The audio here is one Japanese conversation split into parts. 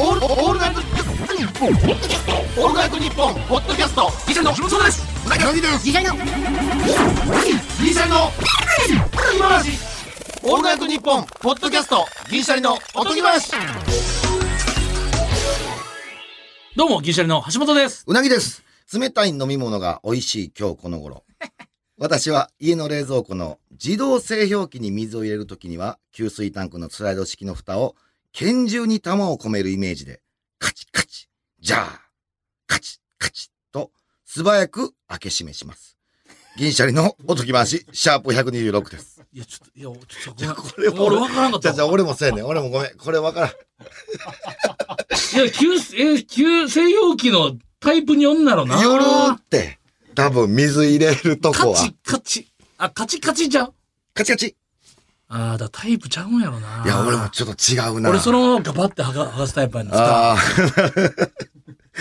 オールオールナイトニッポン。オールナイトニッポンポッドキャスト。ギシャリのそうです。うなぎの次回の。ギシャリの。今話オールナイトニッポンポッドキャスト。ギシャリの。おとぎ話。どうも、銀シャリの橋本です。うなぎです。冷たい飲み物が美味しい今日この頃。私は家の冷蔵庫の自動製氷機に水を入れるときには、給水タンクのスライド式の蓋を拳銃に弾を込めるイメージで、カチカチ、ジャー、カチカチと素早く開け閉めします。銀シャリのおとぎ話、シャープ126です。いや、ちょっと、いや、ちょっと、ごこれ。俺分からんかったじゃ俺もそうやねん。俺もごめん。これわからん。いや、急、え、急、製氷機のタイプによんなろな。夜って、多分水入れるとこはカチ、カチ。あ、カチカチじゃん。カチカチ。ああ、だタイプちゃうんやろな。いや、俺もちょっと違うな。俺そのままガバって剥が剥がすタイプやねん。ああ。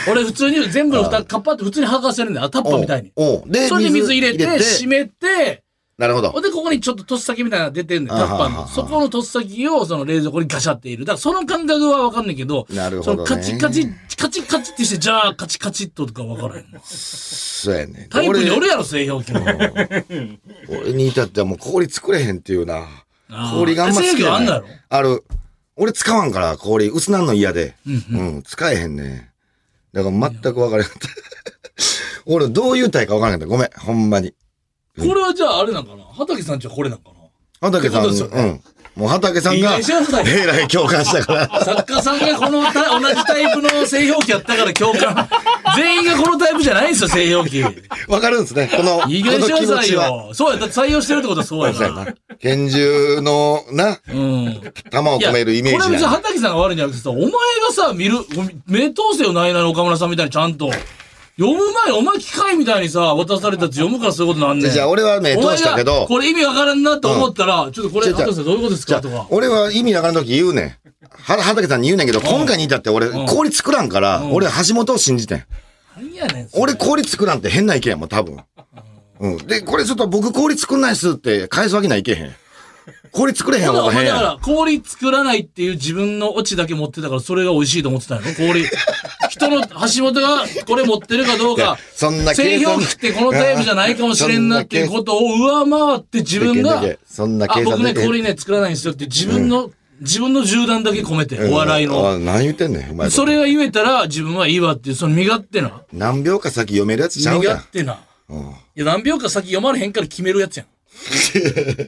俺普通に全部の蓋カッパって普通に剥がせるんだよ。タッパーみたいに。でそれで水入れて、閉めて、なるほどほん。で、ここにちょっととっさきみたいなのが出てんねん、タッパーの。そこのとっさきをその冷蔵庫にガシャっている。だからその感覚はわかんないけど、なるほどねそのカチカチ、カチカチってして、じゃあカチカチっととかわからへんの。そうやね。タイプによるやろ、製氷機の。俺 俺に至ってはもう氷作れへんっていうな。氷があんま好き制じゃない御ある。俺使わんから氷、薄なんの嫌で。うん、使えへんね。だから全く分からへんかった。俺どういう体か分からへんかった。ごめん、ほんまに。これはじゃああれなんかな？畑さんちはこれなんかな？畑さん、うん。もう畑さんが、えらい共感したから。作家さんがこのた同じタイプの製氷機やったから共感。全員がこのタイプじゃないんですよ、製氷機。分かるんですね。この、こいいしなさい。よ。そうや、採用してるってことはそうやから。拳銃の、な、うん。弾を込めるイメーこれ別に。畑さんが悪いんじゃなくてさ、お前がさ、見る、目通せよ、ないないの岡村さんみたいにちゃんと。読む前、お前機械みたいにさ、渡されたやつ読むからそういうことなんねん。じゃあ俺は目通したけど、これ意味わからんなと思ったら、ちょっとこれ、どういうことですかとか。俺は意味わからんとき言うねん。は、畑さんに言うねんけど、今回に至って俺、氷作らんから、俺橋本を信じてん。何やねん。俺氷作らんって変な意見やもん、多分。うん。で、これちょっと僕氷作んないっすって返すわけないけへん。氷作れへんだから方が変やん。だから、氷作らないっていう自分のオチだけ持ってたから、それが美味しいと思ってたんやろ？氷。人の、橋本がこれ持ってるかどうか、そんな製計算氷機ってこのタイプじゃないかもしれんなっていうことを上回って自分が、そんなあ、計算僕ね、できへん氷ね、作らないんですよって自分の、自分の銃弾だけ込めて、お笑いの。あ何言ってんねん、お前。それが言えたら自分はいいわっていう、その身勝手な。何秒か先読めるやつちゃ身うやん勝。手な。うん。いや、何秒か先読まれへんから決めるやつやん。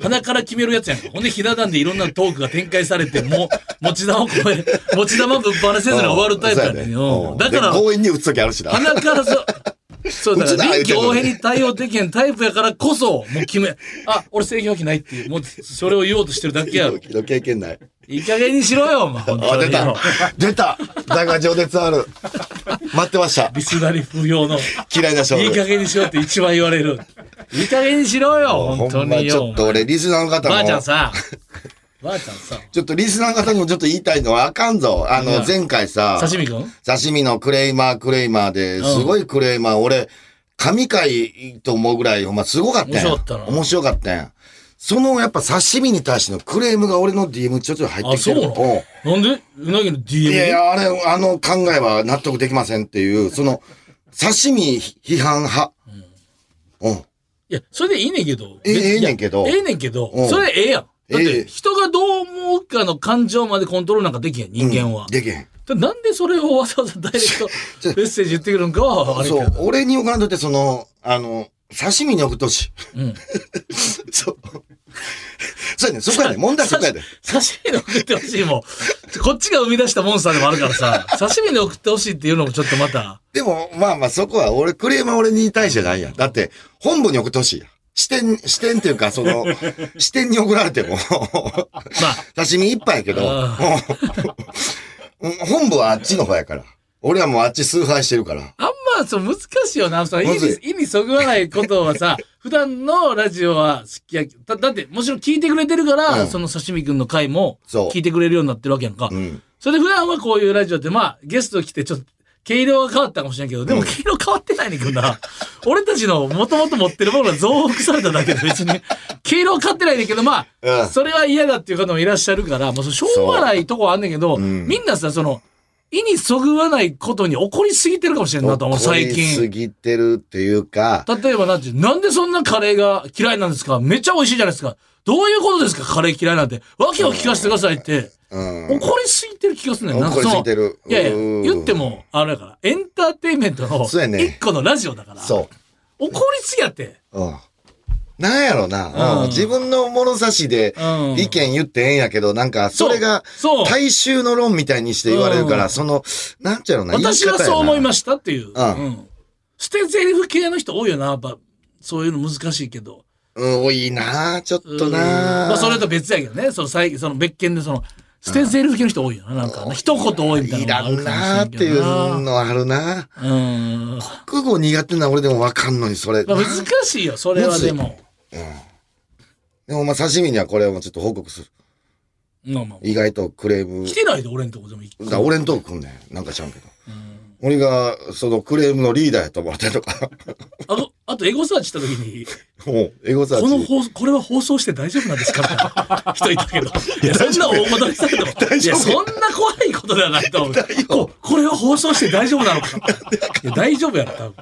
鼻から決めるやつやんか。ほんで、ひな壇でいろんなトークが展開されて、もう、持ち玉を超え、持ち玉ぶっ放せずに終わるタイプやねんそうだから、で強引に打つときあるしな。鼻からそ、そうだから、臨機応変に対応できへんタイプやからこそ、もう決め、あ、俺制御機ないっていう、もう、それを言おうとしてるだけやろ。ドキドキ経験ない。いい加減にしろよ、お前、本あ、出た当によ。出ただが情熱ある。待ってました。ビスなり不要の、嫌いな勝負。いい加減にしろって一番言われる。いい加減にしろよ、本当によ。ょっと俺、リスナーの方ばあちゃんも、さ、ばあちゃんさ、ちょっとリスナーの方にもちょっと言いたいのはあかんぞ。あの、前回さ、刺身くん刺身のクレイマークレイマーで、すごいクレイマー、俺、神回と思うぐらい、お前すごかったやん。面白かったな面白かったやん。そのやっぱ刺身に対してのクレームが俺の DM ちょっと入ってあ、きてる。そうなんでうなぎの？DM うんいやいや、あれ、あの考えは納得で？きませんっていう、その、刺身批判派。うん。いや、それでいいねんけど。ええねんけどええねんけどう、んそれええやん。だっえて、え人がどう思うかの感情までコントロールなんかできへん、人間は。できへん。でなんでそれをわざわざダイレクト メッセージ言ってくるんかは、あれけど。、そう俺に送らんとって、その、あの、刺身に送ってほしい。うん。そう。そうやねんそこやねん問題そこやで。刺身で送ってほしいもん。こっちが生み出したモンスターでもあるからさ、刺身で送ってほしいっていうのもちょっとまた。でも、まあまあそこは俺、クレームは俺に対してないやん。だって、本部に送ってほしいやん。視点、視点っていうか、その、視点に送られても、まあ、刺身一杯やけど、本部はあっちの方やから。俺はもうあっち崇拝してるから。あんまそう難しいよな。その意味、意味そぐわないことはさ、普段のラジオは好きやだだって、もちろん聞いてくれてるから、うんその刺身くんの回も聞いてくれるようになってるわけやんか。うん。それで普段はこういうラジオって、まあ、ゲスト来てちょっと、毛色が変わったかもしれんけど、でも毛色変わってないねんけどな。俺たちの元々持ってるものが増幅されただけで別に、毛色は変わってないねんけど、まあ、うんそれは嫌だっていう方もいらっしゃるから、もうしょうがないとこはあんねんけど、んみんなさ、その、意にそぐわないことに怒りすぎてるかもしれんなと思う、最怒りす近。ぎてるっていうか、例えばなんて、なんでそんなカレーが嫌いなんですか？めっちゃ美味しいじゃないですか。どういうことですか？カレー嫌いなんて。わけを聞かせてくださいって。うん。怒りすぎてる気がするねんなんか怒りすぎてる。いやいや、うん言って。も、あれだから、エンターテインメントの一個のラジオだから。そ怒りすぎやって。う。うん。なんやろな、うんうん自分の物差しでうん意見言ってええんやけど、なんか、それが。大衆の論みたいにして言われるから、うんその、なんちゃうのな、私はそう思いまししたっていう。うん捨て台詞系の人多いよな、やっぱ。そういうの難しいけど。た。うん、多いなちょっとうんなまあ、それと別やけどね。その最その別件で、その、捨て台詞系の人多いよな。なんかな、一言多いみたいいらんなっていうのあるなうん。国語苦手な俺でもわかんのに、それ。まあ、難しいよ、それはでも。でもまあ刺身にはこれはもうちょっと報告する。まあまあ。意外とクレーム。来てないで、俺んとこでも一個だ俺んとこ来んねん。なんか知らんけど。俺が、そのクレームのリーダーやと思ってとか。あと、あとエゴサーチした時に、もう、エゴサーチ。この放送、これは放送して大丈夫なんですか？人いたけど。いや、そんな大元にされても。いや、そんな怖いことではないと思う。ここれは放送して大丈夫なのか？いや、大丈夫やろ、多分。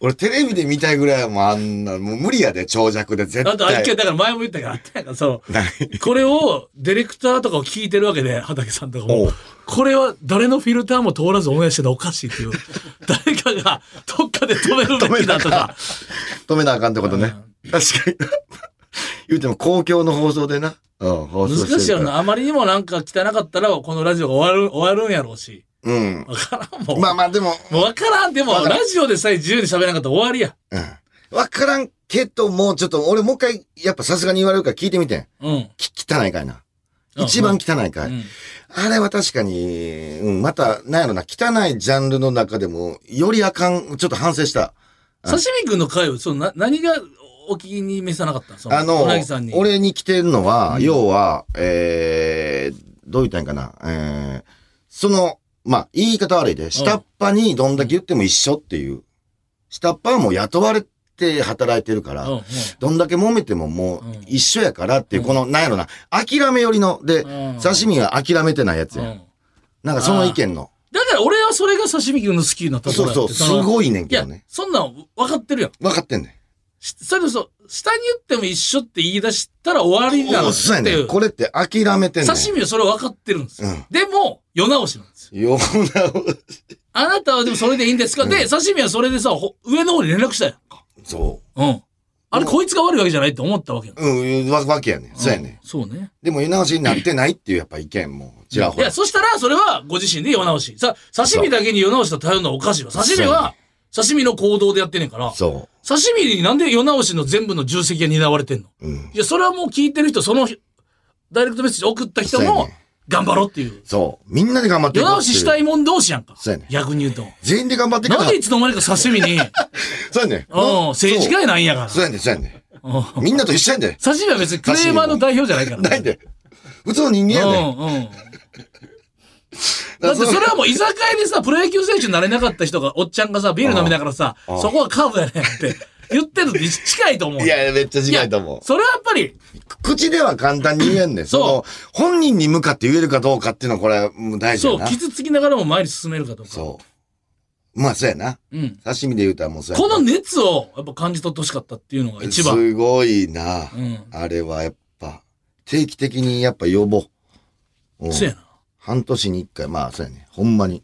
俺テレビで見たいぐらいはもうあんな、もう無理やで、長尺で絶あと、あ一回、対。だから前も言ったけど、あったやんか、そう。何？これを、ディレクターとかを聞いてるわけで、畑さんとかもこれは誰のフィルターも通らずオンエアしてるのおかしいっていう。誰かが、どっかで止めるべきだとか。止めなあかんってことね。確かに。言うても公共の放送でな。うん、放送難しいよな。あまりにもなんか汚かったら、このラジオが終わる、終わるんやろうし。うん。わからんもん。まあまあでも、もうわからん。でも、ラジオでさえ自由に喋らなかったら終わりや。うん。わからんけど、もうちょっと、俺もう一回、やっぱさすがに言われるから聞いてみてん。うん。き汚いかいな。一番汚いかい。うんあれは確かに、うん、また、なんやろな、汚いジャンルの中でも、よりあかん、ちょっと反省した。刺身くんの会は、そのな、何がお気に召さなかったそのあのうなぎさんに。、俺に来てるのは、うん要は、えー、どう言ったんやかな、えー、その、まあ、言い方悪いで、下っ端にどんだけ言っても一緒っていう。下っ端はもう雇われて働いてるから、うんうんどんだけ揉めてももううん一緒やからっていう、この、なんやろな、諦め寄りの、で、うん刺身は諦めてないやつや。うんなんかその意見の。だから俺はそれが刺身くんの好きなところやってそうそう、すのごいねんけどね。、そんなん分かってるやん。分かってんねしそれこそ、下に言っても一緒って言い出したら終わりん。なのおそうやっていう。ねん。これって諦めてんねん。刺身はそれ分かってるんですよ。うんでも、世直しなんですよ。ような、あなたはでもそれでいいんですか、で、刺身はそれでさ、ほ上の方に連絡したやん。そうん。あれ、こいつが悪いわけじゃないって思ったわけよ。う。うん、わわけやねん。そうやね。そうね。でも、世直しになってないっていうやっぱ意見も、ちらほらいや、。そしたら、それはご自身で世直し。さ、刺身だけに世直しと頼るのはおかしいわ。刺身は、刺身の行動でやってんねんから、そ刺身になんで世直しの全部の重責が担われてんの？う。うん。いや、それはもう聞いてる人、その、ダイレクトメッセージ送った人もそうやね、頑張ろうっていう。そう。みんなで頑張ってい世。直ししたいもん同士やんか。そうやね逆に言うと。全員で頑張っていかなんでいつの間にか刺身に、うん、そうやねん。政治家やないんやから。そうやねん、そうやねうんん。みんなと一緒やねん。刺身は別にクレーマーの代表じゃないから。ないで。普通の人間やねん。うんうん。だってそれはもう居酒屋でさ、プロ野球選手になれなかった人が、おっちゃんがさ、ビール飲みながらさ、うんそこはカーブやねんって言ってるのと近いと思う。いや、めっちゃ近いと思う。それはやっぱり、口では簡単に言えんねん。その、本人に向かって言えるかどうかっていうのはこれはもう大事そう、やな。傷つきながらも前に進めるかとか。そう。まあ、そうやな。うん。刺身で言うたらもうそうやな。この熱をやっぱ感じ取ってほしかったっていうのが一番。すごいな。うん。あれはやっぱ、定期的にやっぱ呼ぼう。うんそうやな。半年に一回、まあ、そうやね。ほんまに。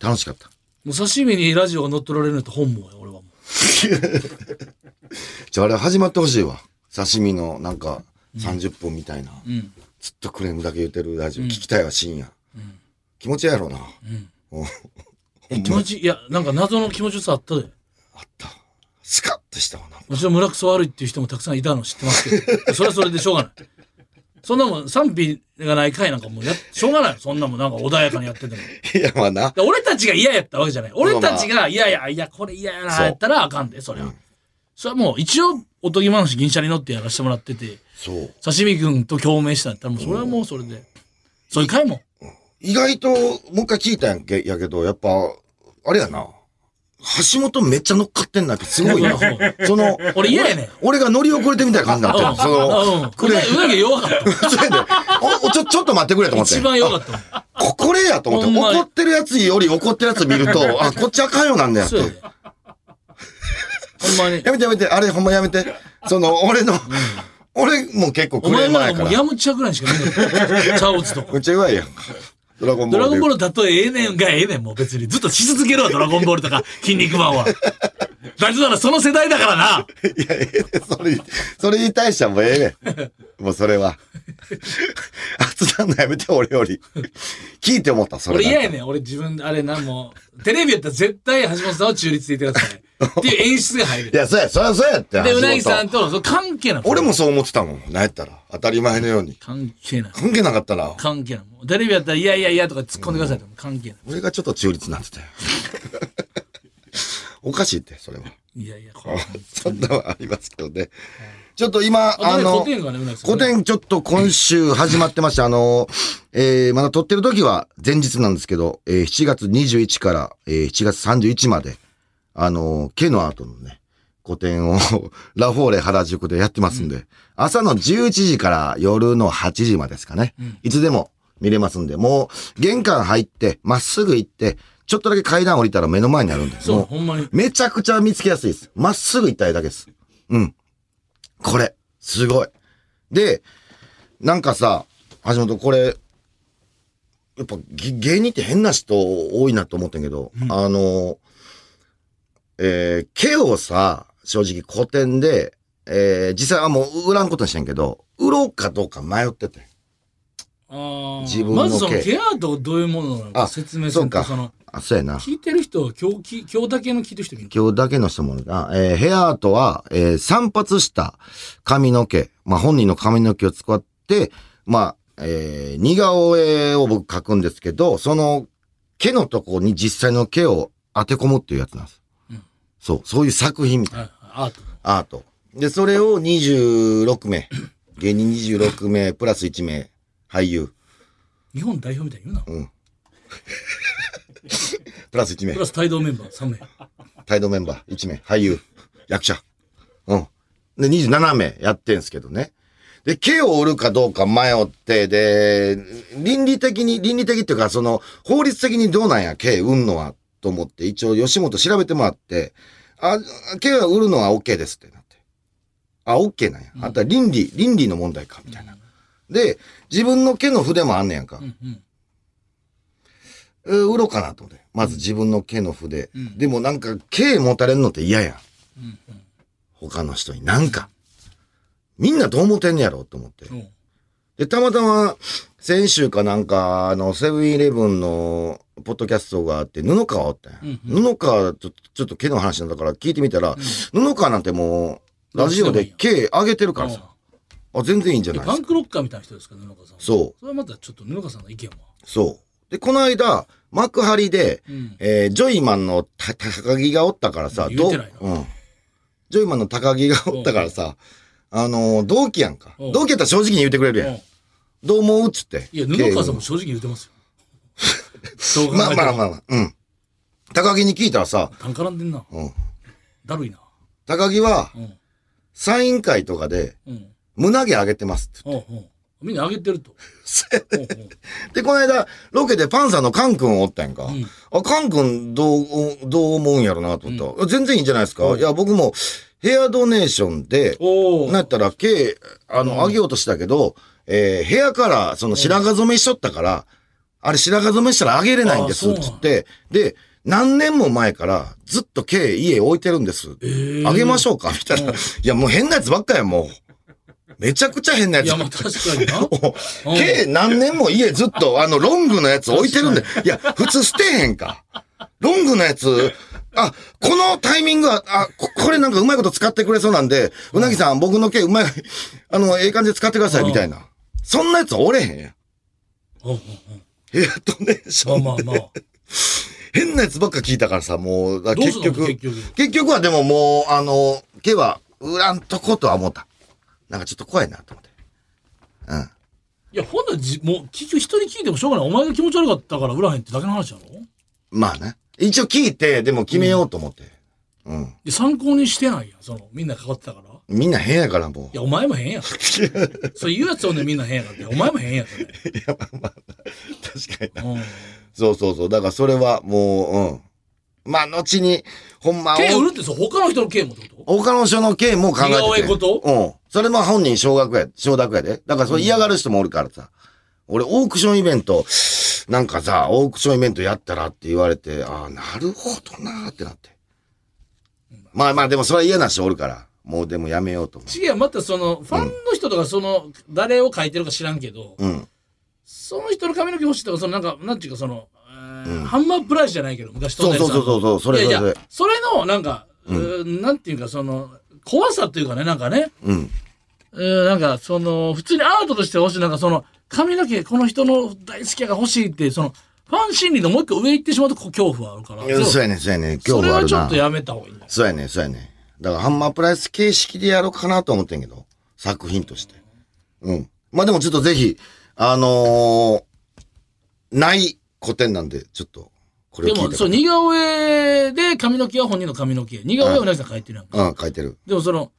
楽しかった。もう刺身にラジオが乗っ取られるのって本望や、俺はも じゃあ、あれ始まってほしいわ。刺身の、なんか、30分みたいな。う。うん。ずっとクレームだけ言ってるラジオ。うん聞きたいわ、深夜。うん気持ちやろな。うん。うん え気持ち、いや、なんか謎の気持ちよさあったで。あった。スカッとしたわな。もちろん村くそ悪いっていう人もたくさんいたの知ってますけど、それはそれでしょうがない。そんなもん賛否がない回なんかもうや、しょうがない。そんなもんなんか穏やかにやってても。いや、まあな。で俺たちが嫌やったわけじゃない。俺たちが、いやいや、いや、これ嫌やな、やったらあかんで、それは。それはもう、一応、おとぎ話銀シャリ乗ってやらせてもらってて、そう。刺身君と共鳴したんやったら、もうそれはもうそれで。そういう回も。意外と、もう一回聞いたんやけど、やっぱ、あれやな。橋本めっちゃ乗っかってんなってすごいな。その、俺嫌やねん俺が乗り遅れてみたいな感じになってる。その、うん。うな弱かった。ちょ、ちょっと待ってくれと思って。一番弱かった。こ、これやと思って、怒ってるやつより怒ってるやつ見ると、あ、こっちあかんよなんだよって。ほんまに。やめてやめて、あれほんまやめて。その、俺の、俺も結構おクレーマーやから。ヤムチャぐらいしか見ない。チャオツとか。めっちゃ弱いやん。ドラゴンボールで。ドラゴンボールだとええねんがええねん、もう別に。ずっとし続けろわ、ドラゴンボールとか、筋肉マンは。大丈夫ならその世代だからな。いや、ええねそれに、それに対してはもうええねん。もうそれは。圧談のやめて、俺より。聞いて思った、それ。俺嫌やねん。俺自分、あれな、もう、テレビやったら絶対橋本さんは中立でいてください。っていう演出が入るい。や、そうや、そりゃそうやって。で、うなぎさんとのその関係なの。俺もそう思ってたもん。なんやったら。当たり前のように。関係ない。関係なかったら、関係ない。テレビやったら、いやいやいやとか突っ込んでくださいとか関係ない。俺がちょっと中立になってたよ。おかしいって、それは。いやいや、これ。そんなのはありますけどね。ちょっと今、あの古、典がね。古典ちょっと今週始まってまして、あの、えー、まだ撮ってる時は前日なんですけど、えー、7月21から、えー、7月31まで、あの、ケのアートのね、古典を ラフォーレ原宿でやってますんで、朝の11時から夜の8時までですかね、いつでも見れますんで、もう玄関入って、まっすぐ行って、ちょっとだけ階段降りたら目の前にあるんで、そう、ほんまに。めちゃくちゃ見つけやすいです。まっすぐ行ったらだけです。うん。これ、すごい。で、なんかさ、橋本これ、やっぱぎ芸人って変な人多いなと思ってんけど、あの、えー、毛をさ、正直古典で、えー、実際はもう売らんことにしてんけど、売ろうかどうか迷ってて。あー自分のまずその毛ケアートどういうものなのかあ説明すると、そうかあ、そうやな。聞いてる人は今日き、今日だけの聞いてる人いる今日だけの人もな、えーヘアアートは、えー散髪した髪の毛、まあ、本人の髪の毛を使って、まあ、えー似顔絵を僕描くんですけど、その毛のとこに実際の毛を当て込むっていうやつなんです。うんそう、そういう作品みたいなはいアートの。アート。で、それを26名、芸人26名、プラス1名、俳優、日本代表みたいに言うな。うん。プラス1名プ、ラス帯同メンバー3名。態度メンバー1名、俳優、役者。うん。で、27名やってんすけどね。で、毛を売るかどうか迷って、で、倫理的に、倫理的っていうか、その、法律的にどうなんや、毛売んのは、と思って、一応吉本調べてもらって、あ、毛は売るのは OK ですってなって。あ、OK なんや。あとは倫理、倫理の問題か、みたいな。で、自分の毛の筆もあんねやんか。うんうん。えー売ろうかなと思って。まず自分の毛の筆。うんでもなんか、毛持たれんのって嫌やん。うんうん他の人に。なんか。みんなどう思ってんねやろと思って。うんで、たまたま、先週かなんか、あの、セブンイレブンの、ポッドキャストがあって、布川おったんや。うん布川、ちょちょっと毛の話なんだから聞いてみたら、布川なんてもう、ラジオで毛上げてるからさ。あ、全然いいんじゃうんないですか。パンクロッカーみたいな人ですか、布川さんは。そう。それはまたちょっと布川さんの意見は？そう。で、この間、幕張で、うん。えージョイマンのた高木がおったからさ、どううん。ジョイマンの高木がおったからさ、あのー同期やんか。うん同期やったら正直に言ってくれるやん。うんどう思うっつって。いや、布川さんも正直言ってますよ。そう考えまあたらまあまあまあ、うん。高木に聞いたらさ、単絡んでんな。うん。だるいな。高木は、うん。サイン会とかで、うん。胸毛上げてますって。うん。うん。みんなあげてると。うんうんで、この間、ロケでパンサーのカン君おったやんか。んあ、カン君どう、どう思うんやろなと思ったら、全然いいんじゃないですか。いや、僕もヘアドネーションで。なったら、毛、あの、上げようとしたけど、えー、ヘアカラー、その白髪染めしとったから、あれ白髪染めしたら上げれないんです、あそうなんつって。で、何年も前からずっと毛家置いてるんです。えーあげましょうかみたいな。いや、もう変なやつばっかやん、もう。めちゃくちゃ変なやついや、まあ確かにな。うん計何年も家ずっとあのロングのやつ置いてるんで。いや、普通捨てへんか。ロングのやつ、あ、このタイミングは、あ、ここれなんかうまいこと使ってくれそうなんで、うなぎさん僕の毛うまい、あの、ええ感じで使ってくださいみたいな。そんなやつおれへんやん。うんうんヘアドネーション。うんまあまあまあ。変なやつばっか聞いたからさ、もう、だどうす結局、んの結局。結局はでももう、あの、毛は売らんとことは思った。なんかちょっと怖いなと思って。うん。いや、ほんならじ、もう、結局人に聞いてもしょうがない。お前が気持ち悪かったから売らへんってだけの話やろ？まあね。一応聞いて、でも決めようと思って。うん。で参考にしてないやん、その、みんな変わってたから。いみんな変やからもや、お前も変やん。そう言うやつおんねんみんな変やからって。お前も変やん、それ。う。確かにな。うん。そうそうそう。だからそれはもう、うん。まあ、後に、ほんま、毛売るってそう、他の人の毛もってこと？他の人の件も考えてて。似顔絵こと？うん。それも本人少額や、承諾やで。だからそれ嫌がる人もおるからさ。俺、オークションイベント、なんかさ、オークションイベントやったらって言われて、ああ、なるほどなーってなって。まあまあ、でもそれは嫌な人おるから。もうでもやめようと思違う、またその、ファンの人とか、その、誰を描いてるか知らんけど、う。うん。その人の髪の毛欲しいとか、その、なんか、なんていうか、その、えーハンマープライスじゃないけど、昔そうそうそうそうそう、それいやいやそれそれ。それの、なんか、うーなんていうか、その、怖さというかね、なんかね、うん。うーなんか、その、普通にアートとして欲しい、なんかその、髪の毛、この人の大好きやが欲しいって、その、ファン心理のもう一個上行ってしまうと、こう恐怖はあるから。そうやねんそうやねん恐それ怖あるなはちょっと。やめた方がいい。そうやねんそうやねんだからハンマープライス形式でやろうかなと思ってんけど、作品として。うん。まあでもちょっとぜひ、あのー、ない古典なんで、ちょっと、これをでも、聞いてそう、似顔絵で髪の毛は本人の髪の毛。似顔絵はうなぎさん描いてるやんか。うん、書いてる。でもその、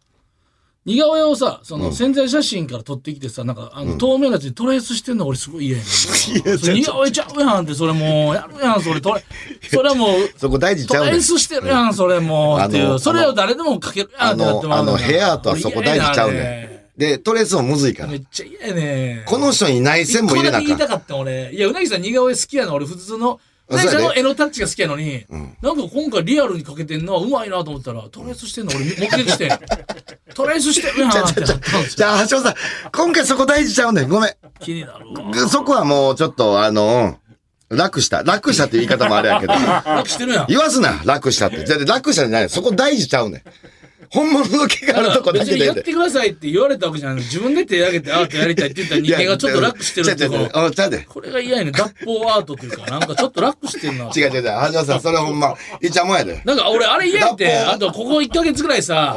似顔絵をさ、そのうん潜在写真から撮ってきてさ、なんか、あの、透明なやつにトレースしてんの俺すごい嫌やねん。似顔絵ちゃうやんって、それもう、やるやん、それ、トレ、それはもう、そこ大事ちトゃうねん。レースしてるやん、それもう、っていう。それを誰でも描けるやんあってなっての、まうあの、ヘアとはそこ大事ちゃうねねん。で、トレースもむずいからめ。っちゃ嫌やねん。この人に内線も入れな言いたかった俺。いや、うなぎさん似顔絵好きやの俺普通の、うなぎさんの絵のタッチが好きやのに、なんか今回リアルに描けてんのはうまいなと思ったら、トレースしてんの俺目撃して、トレースしてるやんってなったんですよ。じゃあ、橋本さん、今回そこ大事ちゃうねん。ごめん。気になるわ。そこはもうちょっと、あの、うん楽した。楽したって言い方もあれやけど。楽してるやん。言わすな、楽したって。じゃあ楽したじゃない。そこ大事ちゃうねん。本物の毛があるとこだ別けでやってくださいって言われたわけじゃない自分で手挙げてアートやりたいって言った人間がちょっと楽してるってこ。これが嫌やねん脱法アートというか、なんかちょっと楽してんな。違 う違う違う。橋本さん、それほんま、いっちゃもんやで。なんか俺あれ嫌やって、あとここ1ヶ月ぐらいさ。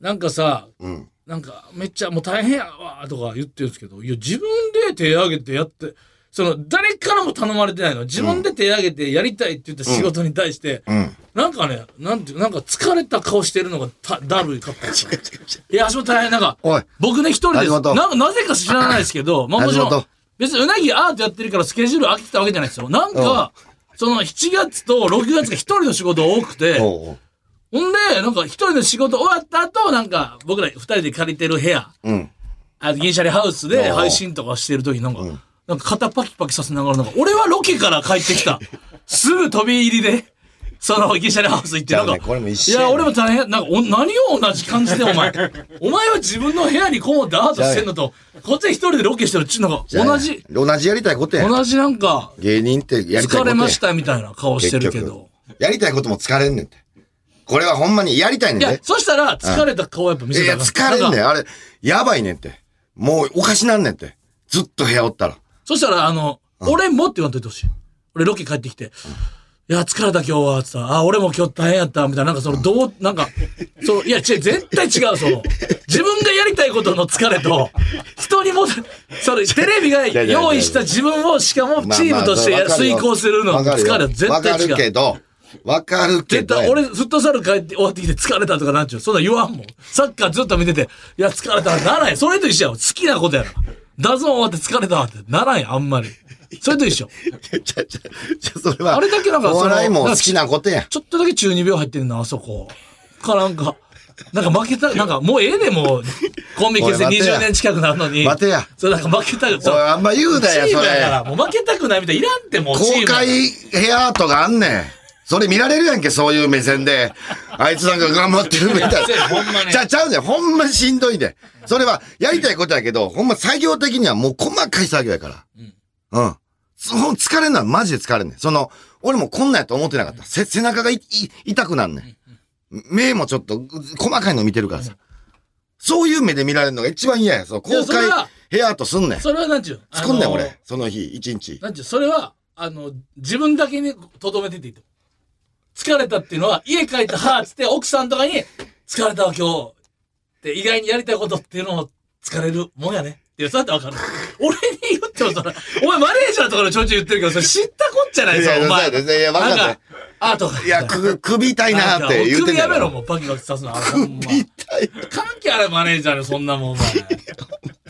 なんかさ、うん。なんかめっちゃもう大変やわとか言ってるんですけど、いや自分で手挙げてやって、その誰からも頼まれてないの。自分で手挙げてやりたいって言った仕事に対して、うん。なんかね、なんていう、なんか疲れた顔してるのがただるいかったですよ。いや、足元大変、なんか。僕ね一人でなんかなぜか知らないですけど、まあもちろん、別にうなぎアートやってるからスケジュール空きてたわけじゃないですよ。なんか、その7月と6月が一人の仕事多くて。ほんで、なんか一人の仕事終わった後、なんか僕ら二人で借りてる部屋、うん。あ銀シャリハウスで配信とかしてる時なんか、なんか肩パキパキさせながら、なんか俺はロケから帰ってきた。すぐ飛び入りで、その銀シャリハウス行って、なんか、いや、俺も大変。なんか、お何を同じ感じで、お前。お前は自分の部屋にこもってアートしてんのと、こっちは一人でロケしてる。ちなんか、じゃあ同じ、同じやりたいことやん。同じなんか、芸人ってやりたいことやん。疲れましたみたいな顔してるけ結ど局。やりたいことも疲れんねんって。これはほんまにやりたいねんいやで、。そしたら、疲れた顔やっぱ見いや、せたら疲れんねん。あれ、やばいねんって。もうおかしなんねんって。ずっと部屋おったら。そしたら、あの、俺もって言わんといてほしい。俺ロケ帰ってきて、いや、疲れた今日は、つったら、あ、俺も今日大変やった、みたいな、なんかその、どう、なんか、そう、いや、違う、絶対違う、その、自分がやりたいことの疲れと、人にも、それ、テレビが用意した自分を、しかもチームとしてや遂行するのの疲れは絶わかる対違う。けど、わかるけど。絶対、俺、フットサル帰って終わってきて疲れたとかなんちゅう。そんなん言わんもん。サッカーずっと見てて、いや、疲れたならんや。それと一緒やわ。好きなことやろ。ダゾーン終わって疲れたわってならんや、あんまり。それと一緒。ちゃちゃちゃそれは、あれだけなんかそのお笑いも好きなことやん。ちょっとだけ中二病入ってるな、あそこ。かなんか、なんか負けた、なんかもうええでもう、コンビ結成おい待てや20年近くなるのに。待てや。そう、なんか負けたく、おい、あんま言うなや、そチームやから、れ。もう負けたくないみたいな。いらんってもうチーム公。開ヘアアートがあんねん。それ見られるやんけ、そういう目線で。あいつなんか頑張ってるみたいな。ほんまにちゃ、ちゃうねん。ほんましんどいで。それは、やりたいことやけど、ほんま作業的にはもう細かい作業やから。うん。その疲れんのはマジで疲れんねん。その、俺もこんなんやと思ってなかった。せ背中がいい痛くなんねん。目もちょっと細かいの見てるからさ。そういう目で見られるのが一番嫌や。そう公開ヘアアートすんねん。それはなんちゅう。作んねん、俺。その日、一日。なんちゅう、それは、あの、自分だけに留めてていいと。疲れたっていうのは、家帰って、はぁっつって、奥さんとかに、疲れたわ今日。って、意外にやりたいことっていうのを疲れるもんやね。っていう、そうやってわかる。俺に言ってもそれ、お前マネージャーとかのちょいちょい言ってるけど、それ知ったこっちゃないぞ、お前。いやいやいや分かったなんかあとか。いや、く、首痛いなって言うてんや首やめろ、ろ。もうパキパキさすの。首痛い。関係あるマネージャーにそんなもん、お前。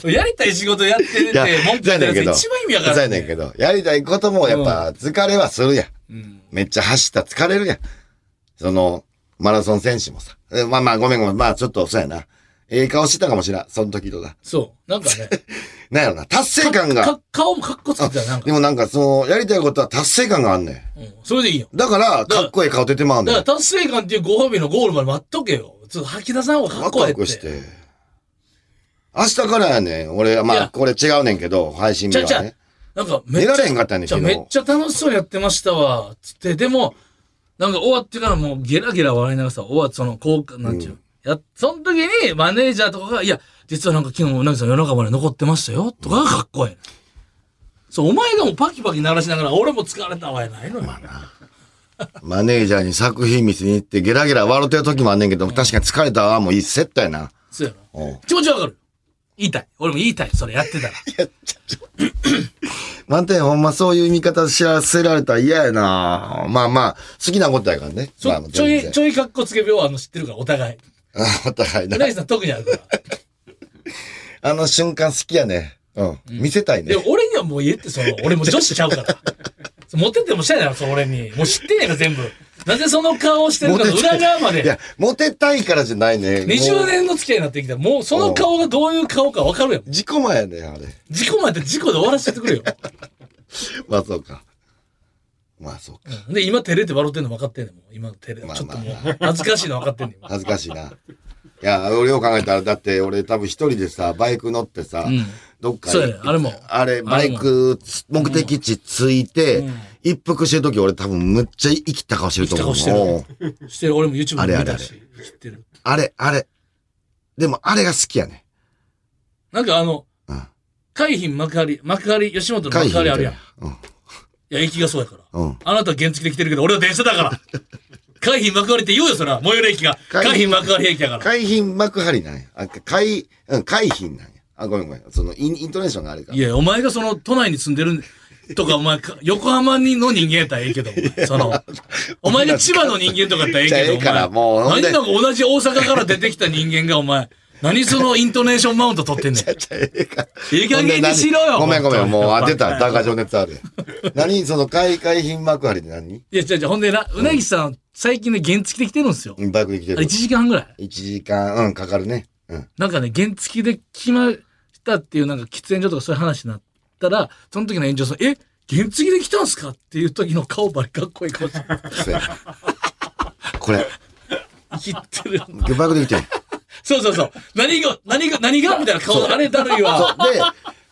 やりたい仕事やってて、いや文句言ってるやつ一番意味わからん。そうやねんけど、やりたいこともやっぱ疲れはするやん。うん。めっちゃ走ったら疲れるやん。その、マラソン選手もさ。えまあまあごめんごめん。まあちょっとそうやな。ええ顔してたかもしらん。その時とか。そう。なんかね。なんやろな。達成感が。か顔もかっこつけてたよなんかで。もなんかその、やりたいことは達成感があんねん。うん。それでいいよ。だから、かっこいい顔出てまうんだから達成感っていうご褒美のゴールまで待っとけよ。ちょっと吐き出さん方がかっこええって。ワクして。明日からやねん。俺、まあ、これ違うねんけど、配信日はね。なんかめっちゃ、寝られへんかったんねんじゃめっちゃ楽しそうにやってましたわ。つって、でも、なんか終わってからもうゲラゲラ笑いながらさ、終わってその、こう、なんちゅう。や、その時にマネージャーとかが、いや、実はなんか昨日うなぎさん夜中まで残ってましたよ、とかがかっこいい。そう、お前がもうパキパキ鳴らしながら、俺も疲れたわやないのよ。マネージャーに作品見せに行って、ゲラゲラ笑ってる時もあんねんけど、確かに疲れたわ。もういいセットやな。そうや気持ちわかる。言いたい。俺も言いたい。それやってたら。満点ほんまそういう見方知らせられたら嫌やなまあまあ、好きなことやからね。ちまあょちょい、ちょい。ょいかっこつけ病あの知ってるから、お互い。お互いうなさん特にあるから。あの瞬間好きやね。うん。見せたいねで。も俺にはもう言えって、その、俺も女子ちゃうから。モテてもしたいだろ、その俺に。もう知ってんねんから、全部。なぜその顔をしてるかの裏側まで。いや、モテたいからじゃないね。も20う年の付き合いになってきたら、もうその顔がどういう顔か分かるやん。自己前やね、あれ。事故まで事故で終わらせてくれよ。まあそうか。まあそうか。で、今照れて笑ってんの分かってんねん。今の照れ。まあちょっともう、恥ずかしいの分かってんねん。今恥ずかしいな。いや、俺よう考えたら、だって俺多分一人でさ、バイク乗ってさ、んどっかそうやねあれもあれ、バイクつ、目的地着いて、うん一服してる時俺多分むっちゃ生きた顔してると思う。生きた顔うんしてる。俺も YouTube あれあれあれで見たし、知ってる。あれ、あれ。でも、あれが好きやね。なんかあの、うん。海浜幕張、幕張、吉本の幕張あるやん。いうん。や、駅がそうやから。うん。あなたは原付で来てるけど、俺は電車だから。海浜幕張って言うよ、そら。最寄り駅が。海海浜幕張駅やから。海浜幕張なんや。あ、海、うん、海浜なんや。あ、ごめんごめん。その、インイントネーションがあるから。いや、お前がその、都内に住んでるとか、お前か、横浜にの人間やったらええけど、その、お前が千葉の人間とかやったらええけど、じゃあええからお前もうほんで何なんか同じ大阪から出てきた人間が、お前、何そのイントネーションマウント取ってんねん。いい加減にしろよごめんごめん。もう、あ、出た。高情熱ある。何その、海、海浜幕張って何？いや、違う違う、ほんでな、うなぎさん、最近ね、原付で来てるんですよ。うんバイクで来てる1。時間半ぐらい。1時間、うん、かかるね。うん。なんかね、原付で来ましたっていう、なんか喫煙所とかそういう話になったら、その時の炎上さん、え、原付で来たんすかっていう時の顔バリかっこいい顔して、これ、生きてる。バイクで来てる。そうそうそう。何が、何が、何がみたいな顔、あれだるいわ。で、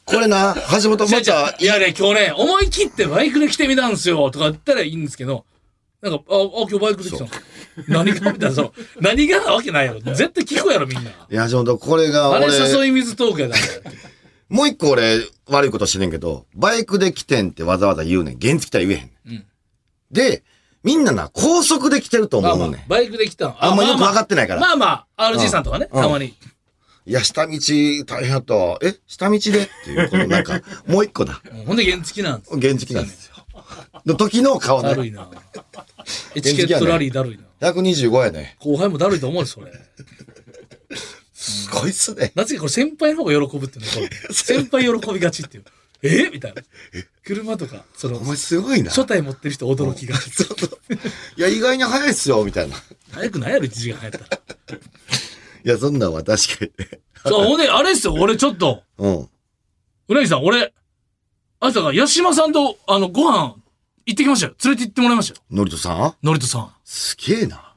これな、橋本ま違う違うた、いやね、今日ね、思い切ってバイクで来てみたんすよ、とか言ったらいいんですけど、なんか、あ、あ今日バイクで来たの 何がみたいな、その、何がなわけないやろ。絶対聞くやろ、みんな。いや、橋本、これがあれ俺、誘い水トークやだ。もう一個俺、悪いことしてんねんけど、バイクで来てんってわざわざ言うねん。原付来たら言えへん。うんで、みんなな、高速で来てるとまあまあ思うねん。、バイクで来たの。あんまよく分かってないからまあまあ、RG さんとかね、うんたまに。いや、下道大変やったわ。え下道で？っていう、このなんか、もう一個だ。うんほんで原付なんです。原付なんですよ。の時の顔ね。だるいな。エチケットラリーだるいな。125やね。後輩もだるいと思うよ、それ。すごいっすね。なぜかこれ先輩の方が喜ぶっていうね、これ。先輩喜びがちっていう。え？みたいな。車とか、そのお、前すごいな。初体持ってる人驚きがち。そうそういや、意外に早いっすよ、みたいな。い早くないやろ、1時間早ったら。や、そんなんは確かにね。そう、ほんで、あれっすよ、俺ちょっと、うん。うなぎさん、俺、あいつが、八島さんと、あの、ご飯、行ってきましたよ。連れて行ってもらいましたよ。のりとさん？ノリトさん。すげえな。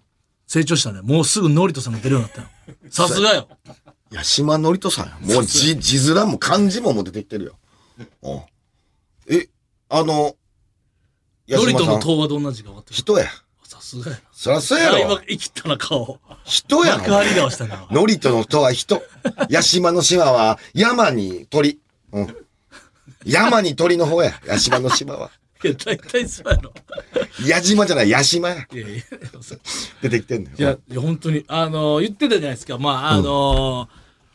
成長したね。もうすぐノリトさんが出るようになったよ。さすがよ。八島のりとさんや。もう字、字面も漢字ももう出てきてるよ。うん。え、あの、八ノリトの。塔はどんな字が分かってる人や。さすがやな。そりゃそうやあ今ろ。、生きたな、顔。人やろ。幕張顔したな。のりとの人は人。八島の島は山に鳥。うん。山に鳥の方や。八島の島は。いや、大体そうやろ。矢島じゃない、八島や。いやいや、出てきてんのよ。いや、いや本当に、あの言ってたじゃないですか。まあ、あの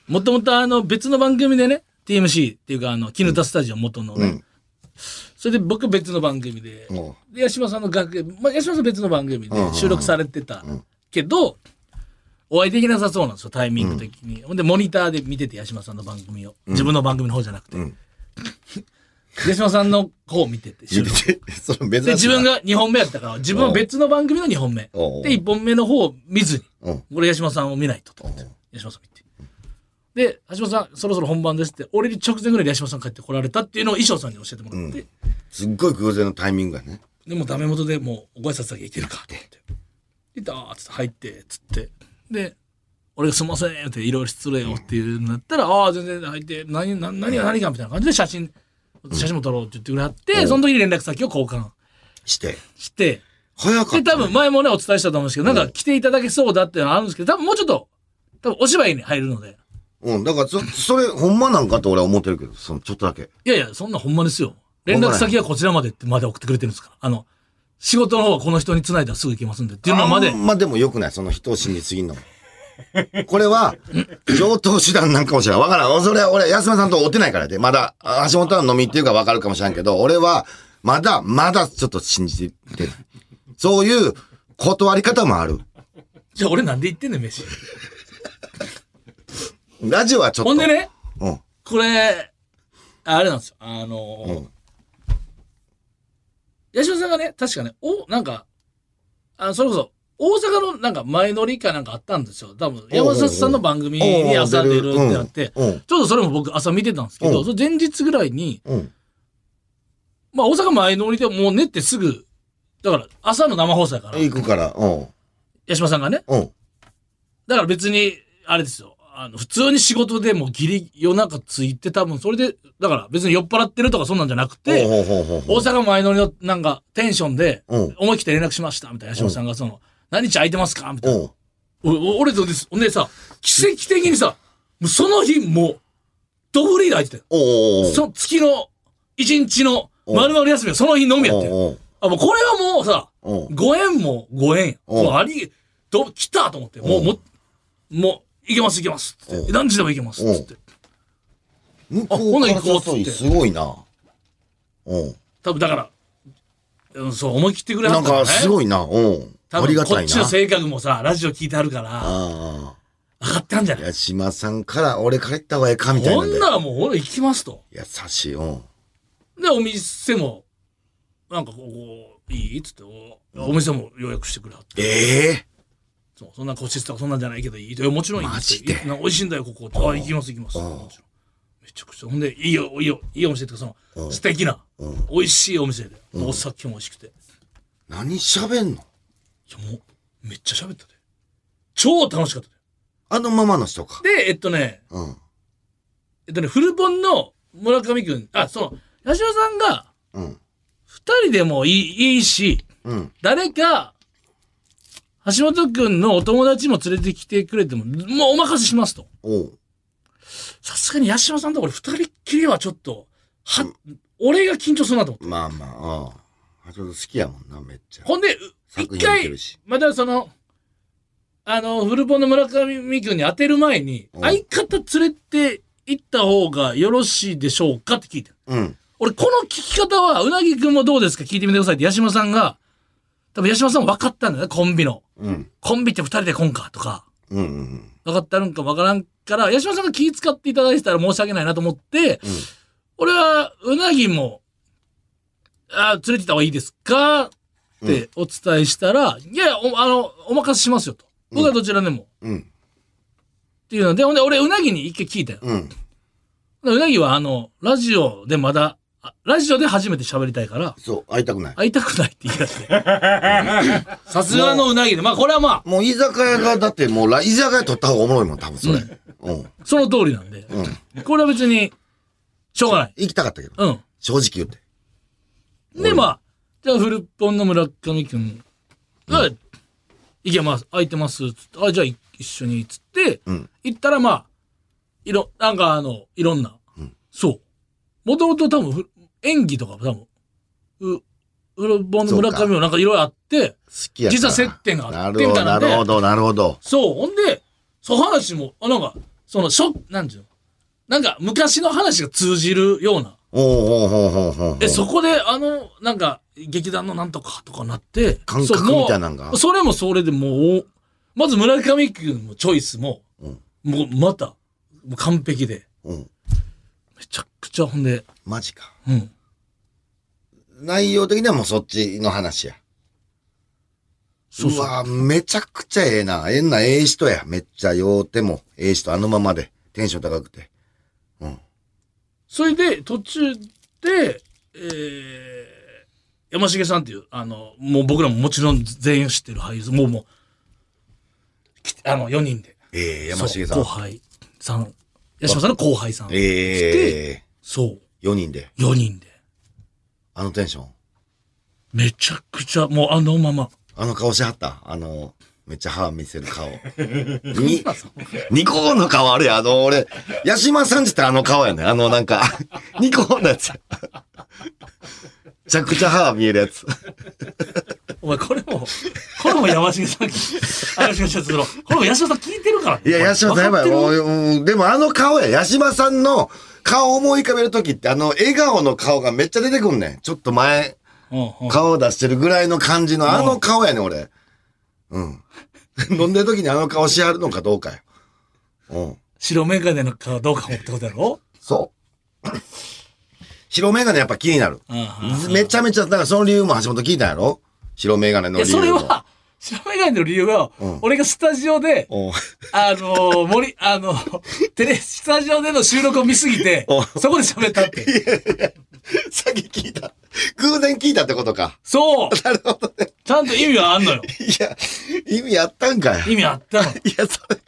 もともとあの、別の番組でね、TMC っていうか、あの、絹田スタジオ元のね、うんそれで僕別の番組で、で、八島さんの楽屋、まあ、八島さん別の番組で収録されてたけど、お会いできなさそうなんですよ、タイミング的に。ほんで、モニターで見てて、八島さんの番組を。自分の番組の方じゃなくて。うん八島さんの方を見てて、収録その珍しいで、自分が2本目やったから、自分は別の番組の2本目。おうで、1本目の方を見ずに、うん俺、八島さんを見ないとと思って。八島さん見て。で、橋本さん、そろそろ本番ですって、俺に直前ぐらいで八島さん帰ってこられたっていうのを衣装さんに教えてもらって、すっごい偶然のタイミングやね。でもうダメ元でもうご挨拶だけいけるかと思って。で、ダーッつって入って、つって。で、俺がすんませんっていろいろ失礼よっていうんだったら、ああ、全然入って、何、何何が何がみたいな感じで写真、写真も撮ろうって言ってくれはって、その時に連絡先を交換して。して、で、早かった、ね。多分前もね、お伝えしたと思うんですけど、なんか来ていただけそうだっていうのはあるんですけど、多分もうちょっと、多分お芝居に入るので。うん、だからそ、それ、ほんまなんかと俺は思ってるけど、その、ちょっとだけ。いやいや、そんなほんまですよ。連絡先はこちらまでってまで送ってくれてるんですから。あの、仕事の方はこの人に繋いだらすぐ行けますんでっていうのまであ。んまでも良くない、その人を信じすぎんの。これは、上等手段なんかもしれない。わからん。それは俺、安間さんと会ってないからで、まだ、あ橋本は飲みっていうかわかるかもしれんけど、俺は、まだ、まだちょっと信じてる。そういう断り方もある。じゃあ俺なんで言ってんねん、飯。ラジオはちょっと。ほんでね、うん。これ、あれなんですよ。あのーうん八島さんがね、確かね、お、なんか、あの、それこそ、大阪のなんか前乗りかなんかあったんですよ。多分、山里さんの番組に朝出るってなって、うん。ちょうどそれも僕朝見てたんですけど、うんその前日ぐらいに、うん。まあ大阪前乗りでもう寝てすぐ、だから朝の生放送やから、行くから、うん。八島さんがね、うん。だから別に、あれですよ。あの、普通に仕事でもうギリ夜中ついて多分それで、だから別に酔っ払ってるとかそんなんじゃなくて、大阪前乗りのなんかテンションで、うん。思い切って連絡しましたみたいな、八島さんがその、何日空いてますか？みたいな。俺とです。ほんでさ、奇跡的にさ、もうその日もう、ドフリーで空いてたよ。その月の一日の丸々休みはその日のみやってあ、もうこれはもうさ、ご縁もご縁もうあり、ど、来たと思って。もう、もう、もう、いけますいけますって。うん何時でもいけますって。向こあほなうから行こうって誘いすごいな。うん。多分だから、うんそう、思い切ってくれはなんったからね。かすごいな。うん。多分こっちの。性格もさ、ラジオ聞いてあるから、あ上がったんじゃあ。ない？八島さんから俺帰った方がええかみたいなんでこん。ならもう俺行きますと。優しい。うん。で、お店も、なんかこう、いい？っつって、おお店も予約してくれはって。ええそう、そんな個室とかそんなんじゃないけどいいと。いやもちろんいいマジで？美味しいんだよ、ここ。あ、行きます行きます。うんもちろん。めちゃくちゃ。ほんで、いいよ、いいよ、いいお店ってか、その、うん素敵な、うん。美味しいお店で。お酒も美味しくて。い何喋んの？や、もう、めっちゃ喋ったで。超楽しかったで。あのままの人か。で、えっとね、うん。えっとね、フルポンの村上くん、あ、その、八島さんが、うん。二人でもいいいいし、うん。誰か、橋本くんのお友達も連れてきてくれても、もうお任せしますと。おう。さすがに八島さんと俺二人っきりはちょっと、は、俺が緊張するなと思って。まあまあ、ああ。橋本好きやもんな、めっちゃ。ほんで、一回またその、あの、フルポンの村上くんに当てる前に、うん相方連れて行った方がよろしいでしょうかって聞いてる。うん。俺、この聞き方は、うなぎくんもどうですか？聞いてみてくださいって、八島さんが、多分八島さん分かったんだよね、コンビの。うん。コンビって二人で来んかとか、うん。うん。分かってあるんか分からんから、八島さんが気遣っていただいてたら申し訳ないなと思って、俺は、うなぎも、あ連れてた方がいいですか？ってお伝えしたら、いやいや、おあの、お任せしますよと。僕はどちらでも。うん。っていうので、ほんで、俺、うなぎに一回聞いたよ。うん。うなぎは、あの、ラジオでまだ、あラジオで初めて喋りたいから、そう、会いたくない。会いたくないって言い出して。さすがのうなぎで、まあ、これはまあ、もう居酒屋が、だってもう、ら居酒屋取った方がおもろいもん、多分それ。うん。その通りなんで、うん。これは別に、しょうがない。行きたかったけど、うん。正直言って。で、まあ、じゃあ、フルポンの村上くん。が、行けます、空いてます、つって、あ、じゃあい一緒に、つって、うん。行ったら、まあ、いろ、なんかあの、いろんな、うん。そう。もともと多分ふ、演技とかも多分、う、フルポンの村上もなんかいろいろあって、実は接点があってなるほど、みたいなで。なんるほど、なるほど。そう。ほんで、そう話も、あなんか、その、しょ、なんていうの？なんか、昔の話が通じるような。おうおうほうほうほう。え、そこで、あの、なんか、劇団のなんとかとかなって、感覚みたいなんが？もうそれもそれでもう、まず村上君のチョイスも、うんもうまた、もう完璧で、うん。めちゃくちゃほんで、マジか。うん。内容的にはもうそっちの話や。そうそううわめちゃくちゃええな。ええな、ええ人や。めっちゃ酔うても、ええ人あのままで。テンション高くて。うん。それで、途中で、えー、山重さんっていう、あの、もう僕らももちろん全員知ってる俳優もうもう、きあの、4人で。ええ山重さん後。輩さん。八島さんの後輩さん。ええそう。4人で。4人で。あのテンション？めちゃくちゃ、もうあのまま。あの顔しはった？あの、めっちゃ歯見せる顔。に、ニコの顔あるやん。あの、俺、八島さんって言ったらあの顔やね。あの、なんか、ニコのやつ。めちゃくちゃ歯見えるやつ。お前、これも、これも山重さん、あ、これも八島さん聞いてるから。いや、八島さんやばい。もううんでもあの顔や。八島さんの顔思い浮かべるときって、あの、笑顔の顔がめっちゃ出てくんねん。ちょっと前、うんうん顔を出してるぐらいの感じのあの顔やねん、俺。うん。飲んでる時にあの顔しはるのかどうかよ。うん。白眼鏡の顔どうかもってことやろ？そう。白メガネやっぱ気になる。うんめちゃめちゃ、だからその理由も橋本聞いたんやろ？白メガネのいや、理由も。それは、白眼鏡の理由は、うん俺がスタジオで、あのー、森、あの、テレ、スタジオでの収録を見すぎてお、そこで喋ったって。さっき聞いた。偶然聞いたってことか。そうなるほどね。ちゃんと意味はあんのよ。いや、意味あったんかい。意味あったの。いや、それ、